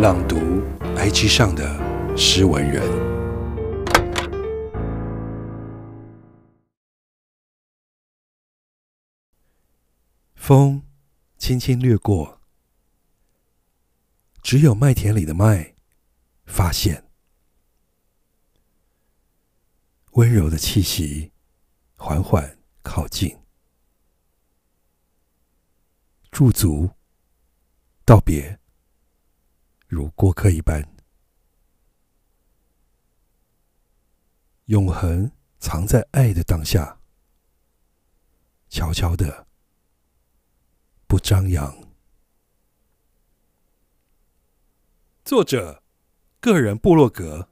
朗读 IG 上的诗文人。风轻轻掠过，只有麦田里的麦发现温柔的气息，缓缓靠近，驻足道别。如过客一般，永恒藏在爱的当下，悄悄的，不张扬。作者：个人部落格。